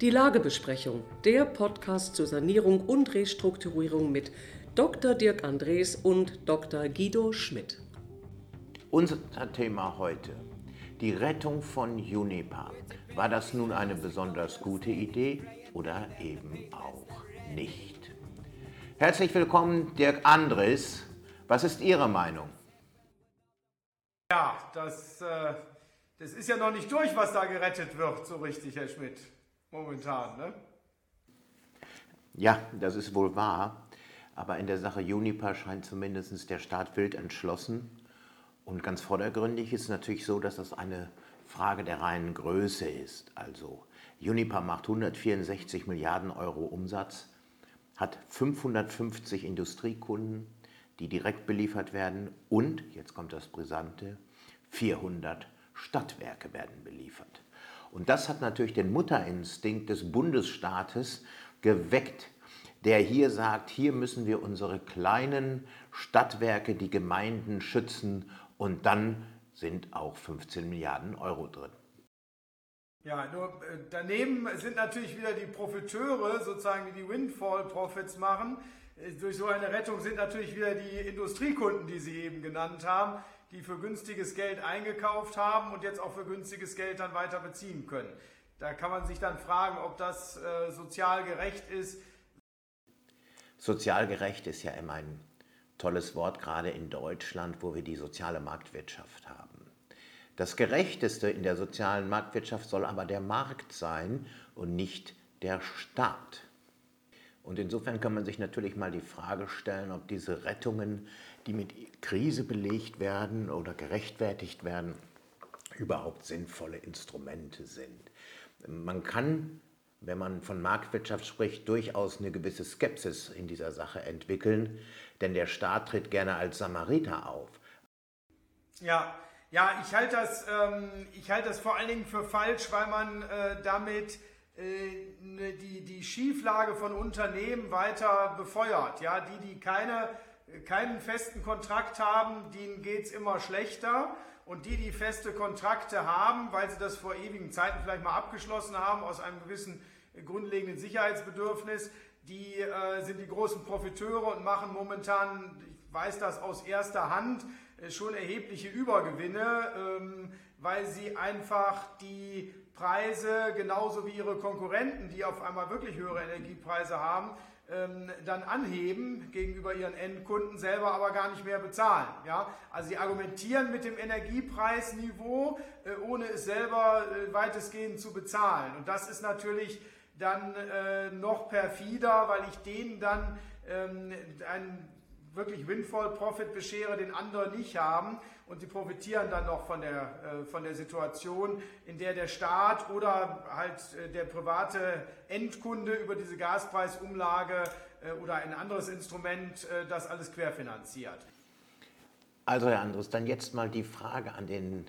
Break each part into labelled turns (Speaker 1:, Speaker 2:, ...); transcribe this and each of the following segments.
Speaker 1: Die Lagebesprechung, der Podcast zur Sanierung und Restrukturierung mit Dr. Dirk Andres und Dr. Guido Schmidt.
Speaker 2: Unser Thema heute, die Rettung von Juniper. War das nun eine besonders gute Idee oder eben auch nicht? Herzlich willkommen, Dirk Andres. Was ist Ihre Meinung?
Speaker 3: Ja, das, äh, das ist ja noch nicht durch, was da gerettet wird, so richtig, Herr Schmidt momentan. Ne?
Speaker 2: Ja, das ist wohl wahr. Aber in der Sache Juniper scheint zumindest der Staat wild entschlossen. Und ganz vordergründig ist es natürlich so, dass das eine Frage der reinen Größe ist. Also Juniper macht 164 Milliarden Euro Umsatz, hat 550 Industriekunden, die direkt beliefert werden und, jetzt kommt das Brisante, 400 Stadtwerke werden beliefert. Und das hat natürlich den Mutterinstinkt des Bundesstaates geweckt, der hier sagt, hier müssen wir unsere kleinen Stadtwerke, die Gemeinden schützen und dann sind auch 15 Milliarden Euro drin.
Speaker 3: Ja, nur äh, daneben sind natürlich wieder die Profiteure, sozusagen, die die Windfall-Profits machen. Äh, durch so eine Rettung sind natürlich wieder die Industriekunden, die Sie eben genannt haben, die für günstiges Geld eingekauft haben und jetzt auch für günstiges Geld dann weiter beziehen können. Da kann man sich dann fragen, ob das äh, sozial gerecht ist.
Speaker 2: Sozial gerecht ist ja immer ein tolles Wort, gerade in Deutschland, wo wir die soziale Marktwirtschaft haben. Das Gerechteste in der sozialen Marktwirtschaft soll aber der Markt sein und nicht der Staat. Und insofern kann man sich natürlich mal die Frage stellen, ob diese Rettungen, die mit Krise belegt werden oder gerechtfertigt werden, überhaupt sinnvolle Instrumente sind. Man kann, wenn man von Marktwirtschaft spricht, durchaus eine gewisse Skepsis in dieser Sache entwickeln, denn der Staat tritt gerne als Samariter auf.
Speaker 3: Ja, ja, ich halte das, ähm, ich das vor allen Dingen für falsch, weil man äh, damit äh, ne, die, die Schieflage von Unternehmen weiter befeuert. Ja, die, die keine, keinen festen Kontrakt haben, denen geht es immer schlechter. Und die, die feste Kontrakte haben, weil sie das vor ewigen Zeiten vielleicht mal abgeschlossen haben, aus einem gewissen grundlegenden Sicherheitsbedürfnis, die äh, sind die großen Profiteure und machen momentan, ich weiß das aus erster Hand, äh, schon erhebliche Übergewinne, ähm, weil sie einfach die Preise genauso wie ihre Konkurrenten, die auf einmal wirklich höhere Energiepreise haben, ähm, dann anheben gegenüber ihren Endkunden, selber aber gar nicht mehr bezahlen. Ja? Also sie argumentieren mit dem Energiepreisniveau, äh, ohne es selber äh, weitestgehend zu bezahlen. Und das ist natürlich dann noch perfider, weil ich denen dann ähm, ein wirklich Windfall Profit beschere, den andere nicht haben und sie profitieren dann noch von der, äh, von der Situation, in der der Staat oder halt äh, der private Endkunde über diese Gaspreisumlage äh, oder ein anderes Instrument das alles querfinanziert.
Speaker 2: Also Herr Andres, dann jetzt mal die Frage an den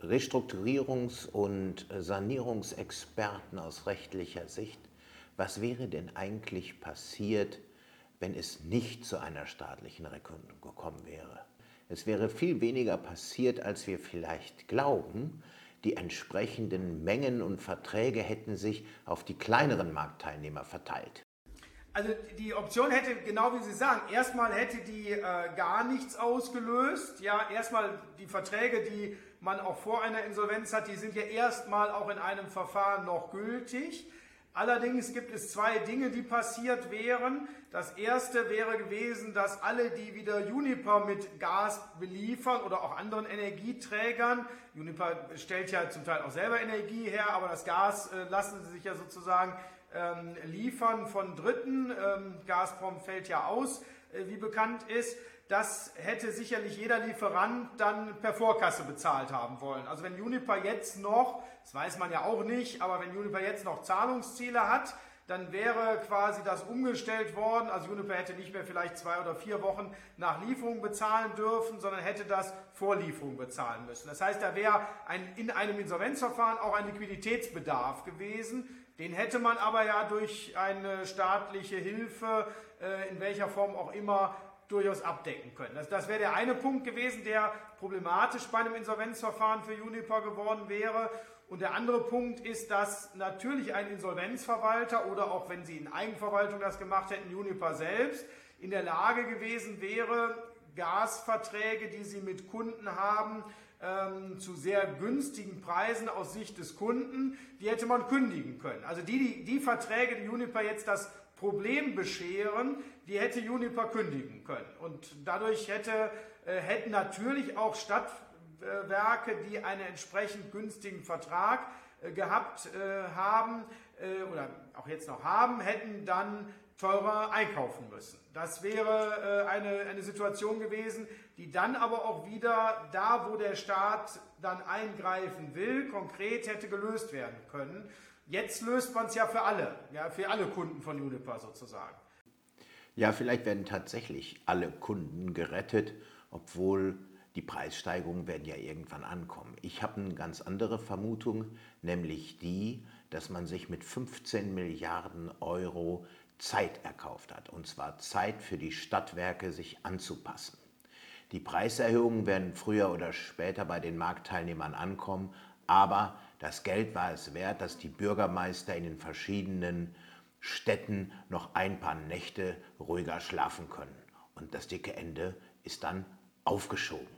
Speaker 2: Restrukturierungs- und Sanierungsexperten aus rechtlicher Sicht. Was wäre denn eigentlich passiert, wenn es nicht zu einer staatlichen Rekundung gekommen wäre. Es wäre viel weniger passiert, als wir vielleicht glauben. Die entsprechenden Mengen und Verträge hätten sich auf die kleineren Marktteilnehmer verteilt.
Speaker 3: Also die Option hätte, genau wie Sie sagen, erstmal hätte die äh, gar nichts ausgelöst. Ja, erstmal die Verträge, die man auch vor einer Insolvenz hat, die sind ja erstmal auch in einem Verfahren noch gültig. Allerdings gibt es zwei Dinge, die passiert wären. Das erste wäre gewesen, dass alle, die wieder Juniper mit Gas beliefern oder auch anderen Energieträgern, Juniper stellt ja zum Teil auch selber Energie her, aber das Gas äh, lassen sie sich ja sozusagen ähm, liefern von Dritten. Ähm, Gazprom fällt ja aus, wie bekannt ist das hätte sicherlich jeder Lieferant dann per Vorkasse bezahlt haben wollen. Also wenn Juniper jetzt noch, das weiß man ja auch nicht, aber wenn Juniper jetzt noch Zahlungsziele hat, dann wäre quasi das umgestellt worden. Also Juniper hätte nicht mehr vielleicht zwei oder vier Wochen nach Lieferung bezahlen dürfen, sondern hätte das vor Lieferung bezahlen müssen. Das heißt, da wäre ein, in einem Insolvenzverfahren auch ein Liquiditätsbedarf gewesen. Den hätte man aber ja durch eine staatliche Hilfe, äh, in welcher Form auch immer, durchaus abdecken können. Das, das wäre der eine Punkt gewesen, der problematisch bei einem Insolvenzverfahren für Juniper geworden wäre. Und der andere Punkt ist, dass natürlich ein Insolvenzverwalter oder auch wenn Sie in Eigenverwaltung das gemacht hätten, Juniper selbst, in der Lage gewesen wäre, Gasverträge, die Sie mit Kunden haben, ähm, zu sehr günstigen Preisen aus Sicht des Kunden, die hätte man kündigen können. Also die, die, die Verträge, die Juniper jetzt das Problem bescheren, die hätte Juniper kündigen können. Und dadurch hätte, äh, hätten natürlich auch Stadtwerke, die einen entsprechend günstigen Vertrag äh, gehabt äh, haben oder auch jetzt noch haben, hätten dann teurer einkaufen müssen. Das wäre eine, eine Situation gewesen, die dann aber auch wieder da, wo der Staat dann eingreifen will, konkret hätte gelöst werden können. Jetzt löst man es ja für alle, ja, für alle Kunden von Juniper sozusagen.
Speaker 2: Ja, vielleicht werden tatsächlich alle Kunden gerettet, obwohl die Preissteigerungen werden ja irgendwann ankommen. Ich habe eine ganz andere Vermutung, nämlich die, dass man sich mit 15 Milliarden Euro Zeit erkauft hat. Und zwar Zeit für die Stadtwerke, sich anzupassen. Die Preiserhöhungen werden früher oder später bei den Marktteilnehmern ankommen, aber das Geld war es wert, dass die Bürgermeister in den verschiedenen Städten noch ein paar Nächte ruhiger schlafen können. Und das dicke Ende ist dann aufgeschoben.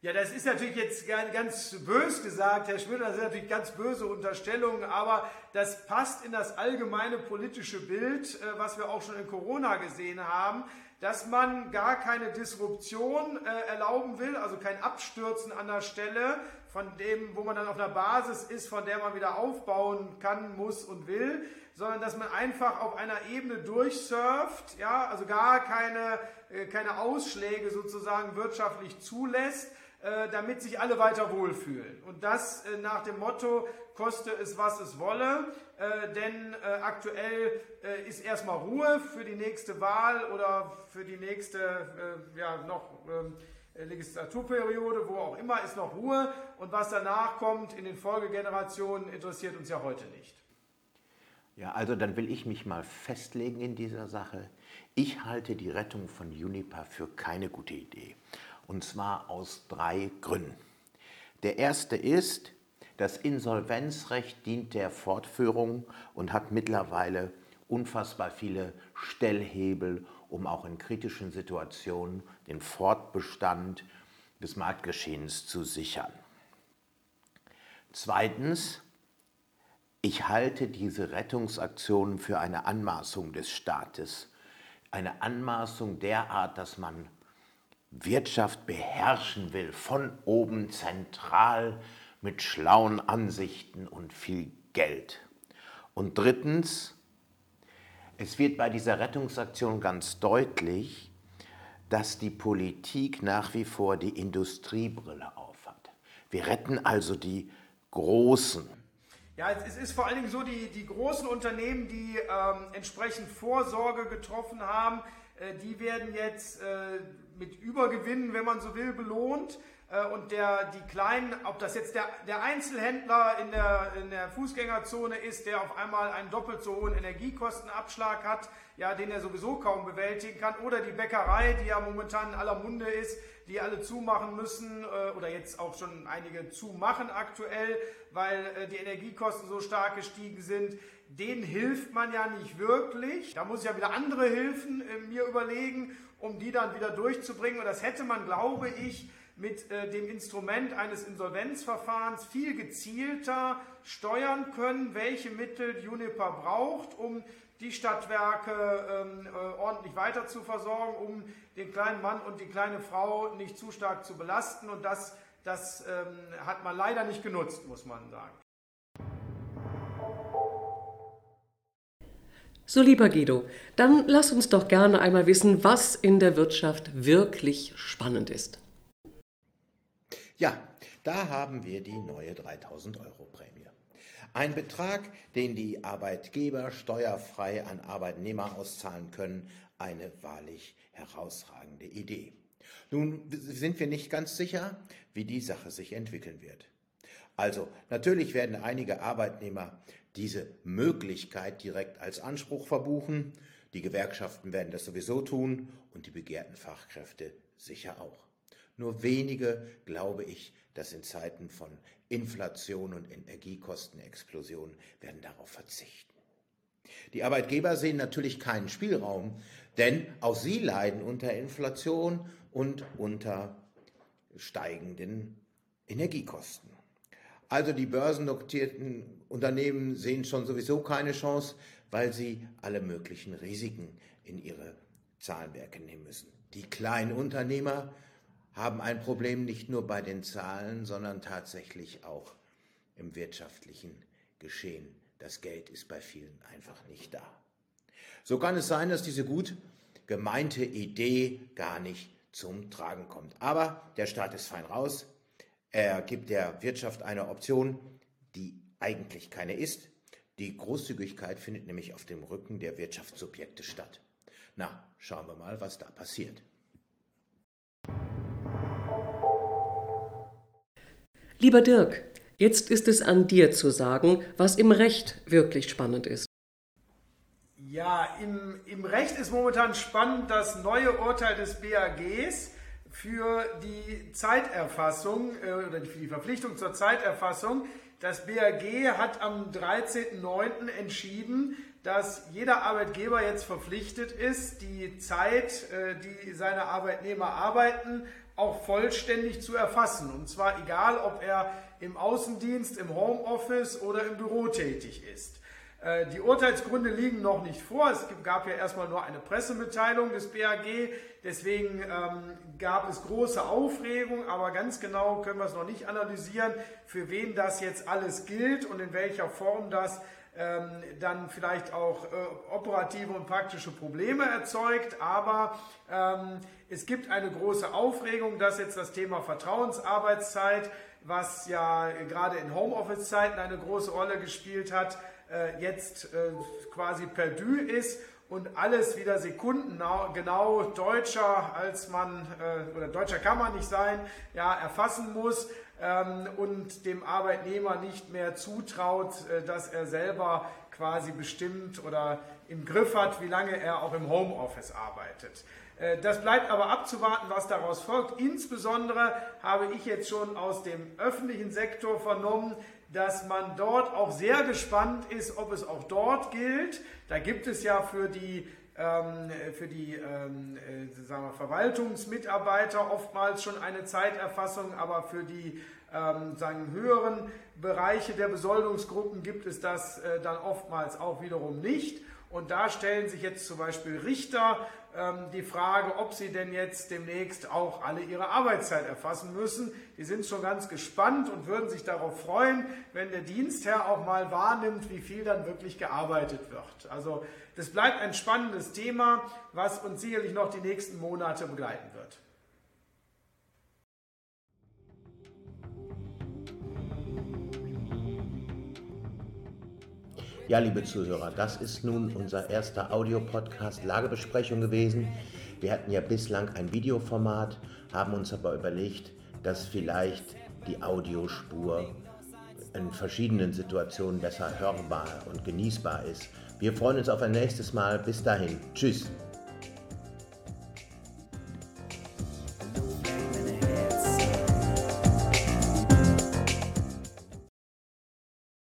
Speaker 3: Ja, das ist natürlich jetzt ganz bös gesagt, Herr Schröder, das sind natürlich ganz böse Unterstellungen, aber das passt in das allgemeine politische Bild, äh, was wir auch schon in Corona gesehen haben, dass man gar keine Disruption äh, erlauben will, also kein Abstürzen an der Stelle, von dem, wo man dann auf einer Basis ist, von der man wieder aufbauen kann, muss und will, sondern dass man einfach auf einer Ebene durchsurft, ja, also gar keine, äh, keine Ausschläge sozusagen wirtschaftlich zulässt, äh, damit sich alle weiter wohlfühlen. Und das äh, nach dem Motto, koste es, was es wolle, äh, denn aktuell ist erstmal Ruhe für die nächste Wahl oder für die nächste, ja, noch ähm, Legislaturperiode, wo auch immer, ist noch Ruhe. Und was danach kommt in den Folgegenerationen, interessiert uns ja heute nicht.
Speaker 2: Ja, also dann will ich mich mal festlegen in dieser Sache. Ich halte die Rettung von Juniper für keine gute Idee. Und zwar aus drei Gründen. Der erste ist, das Insolvenzrecht dient der Fortführung und hat mittlerweile unfassbar viele Stellhebel, um auch in kritischen Situationen den Fortbestand des Marktgeschehens zu sichern. Zweitens, ich halte diese Rettungsaktionen für eine Anmaßung des Staates. Eine Anmaßung derart, dass man Wirtschaft beherrschen will, von oben zentral mit schlauen Ansichten und viel Geld. Und drittens, es wird bei dieser Rettungsaktion ganz deutlich, dass die Politik nach wie vor die Industriebrille aufhat. Wir retten also die Großen.
Speaker 3: Ja, es ist vor allen Dingen so, die, die großen Unternehmen, die ähm, entsprechend Vorsorge getroffen haben, äh, die werden jetzt äh, mit Übergewinnen, wenn man so will, belohnt. Äh, und der, die kleinen, ob das jetzt der, der Einzelhändler in der, in der Fußgängerzone ist, der auf einmal einen doppelt so hohen Energiekostenabschlag hat, ja, den er sowieso kaum bewältigen kann, oder die Bäckerei, die ja momentan in aller Munde ist, die alle zumachen müssen oder jetzt auch schon einige zumachen aktuell, weil die Energiekosten so stark gestiegen sind denen hilft man ja nicht wirklich. Da muss ich ja wieder andere Hilfen äh, mir überlegen, um die dann wieder durchzubringen. Und das hätte man, glaube ich, mit äh, dem Instrument eines Insolvenzverfahrens viel gezielter steuern können, welche Mittel Juniper braucht, um die Stadtwerke ähm, äh, ordentlich weiter zu versorgen, um den kleinen Mann und die kleine Frau nicht zu stark zu belasten. Und das, das ähm, hat man leider nicht genutzt, muss man sagen.
Speaker 1: So lieber Guido, dann lass uns doch gerne einmal wissen, was in der Wirtschaft wirklich spannend ist.
Speaker 2: Ja, da haben wir die neue 3000 Euro Prämie. Ein Betrag, den die Arbeitgeber steuerfrei an Arbeitnehmer auszahlen können, eine wahrlich herausragende Idee. Nun sind wir nicht ganz sicher, wie die Sache sich entwickeln wird. Also natürlich werden einige Arbeitnehmer diese Möglichkeit direkt als Anspruch verbuchen. Die Gewerkschaften werden das sowieso tun und die begehrten Fachkräfte sicher auch. Nur wenige, glaube ich, dass in Zeiten von Inflation und Energiekostenexplosion werden darauf verzichten. Die Arbeitgeber sehen natürlich keinen Spielraum, denn auch sie leiden unter Inflation und unter steigenden Energiekosten. Also die börsennotierten Unternehmen sehen schon sowieso keine Chance, weil sie alle möglichen Risiken in ihre Zahlenwerke nehmen müssen. Die kleinen Unternehmer haben ein Problem nicht nur bei den Zahlen, sondern tatsächlich auch im wirtschaftlichen Geschehen. Das Geld ist bei vielen einfach nicht da. So kann es sein, dass diese gut gemeinte Idee gar nicht zum Tragen kommt. Aber der Staat ist fein raus. Er gibt der Wirtschaft eine Option, die eigentlich keine ist. Die Großzügigkeit findet nämlich auf dem Rücken der Wirtschaftssubjekte statt. Na, schauen wir mal, was da passiert.
Speaker 1: Lieber Dirk, jetzt ist es an dir zu sagen, was im Recht wirklich spannend ist.
Speaker 3: Ja, im, im Recht ist momentan spannend das neue Urteil des BAGs für die Zeiterfassung äh, oder für die Verpflichtung zur Zeiterfassung. Das BAG hat am 13.09. entschieden, dass jeder Arbeitgeber jetzt verpflichtet ist, die Zeit, äh, die seine Arbeitnehmer arbeiten, auch vollständig zu erfassen. Und zwar egal, ob er im Außendienst, im Homeoffice oder im Büro tätig ist. Äh, die Urteilsgründe liegen noch nicht vor. Es gab ja erstmal nur eine Pressemitteilung des BAG. Deswegen ähm, gab es große Aufregung, aber ganz genau können wir es noch nicht analysieren, für wen das jetzt alles gilt und in welcher Form das ähm, dann vielleicht auch äh, operative und praktische Probleme erzeugt. Aber ähm, es gibt eine große Aufregung, dass jetzt das Thema Vertrauensarbeitszeit, was ja gerade in Homeoffice-Zeiten eine große Rolle gespielt hat, äh, jetzt äh, quasi perdu ist und alles wieder sekundengenau deutscher als man, äh, oder deutscher kann man nicht sein, ja, erfassen muss ähm, und dem Arbeitnehmer nicht mehr zutraut, dass er selber quasi bestimmt oder im Griff hat, wie lange er auch im Homeoffice arbeitet. Das bleibt aber abzuwarten, was daraus folgt. Insbesondere habe ich jetzt schon aus dem öffentlichen Sektor vernommen, dass man dort auch sehr gespannt ist, ob es auch dort gilt. Da gibt es ja für die, ähm, für die ähm, äh, sagen wir, Verwaltungsmitarbeiter oftmals schon eine Zeiterfassung, aber für die ähm, sagen, höheren Bereiche der Besoldungsgruppen gibt es das äh, dann oftmals auch wiederum nicht. Und da stellen sich jetzt zum Beispiel Richter ähm, die Frage, ob sie denn jetzt demnächst auch alle ihre Arbeitszeit erfassen müssen. Die sind schon ganz gespannt und würden sich darauf freuen, wenn der Dienstherr auch mal wahrnimmt, wie viel dann wirklich gearbeitet wird. Also das bleibt ein spannendes Thema, was uns sicherlich noch die nächsten Monate begleiten wird.
Speaker 2: Ja, liebe Zuhörer, das ist nun unser erster Audiopodcast Lagebesprechung gewesen. Wir hatten ja bislang ein Videoformat, haben uns aber überlegt, dass vielleicht die Audiospur in verschiedenen Situationen besser hörbar und genießbar ist. Wir freuen uns auf ein nächstes Mal. Bis dahin. Tschüss.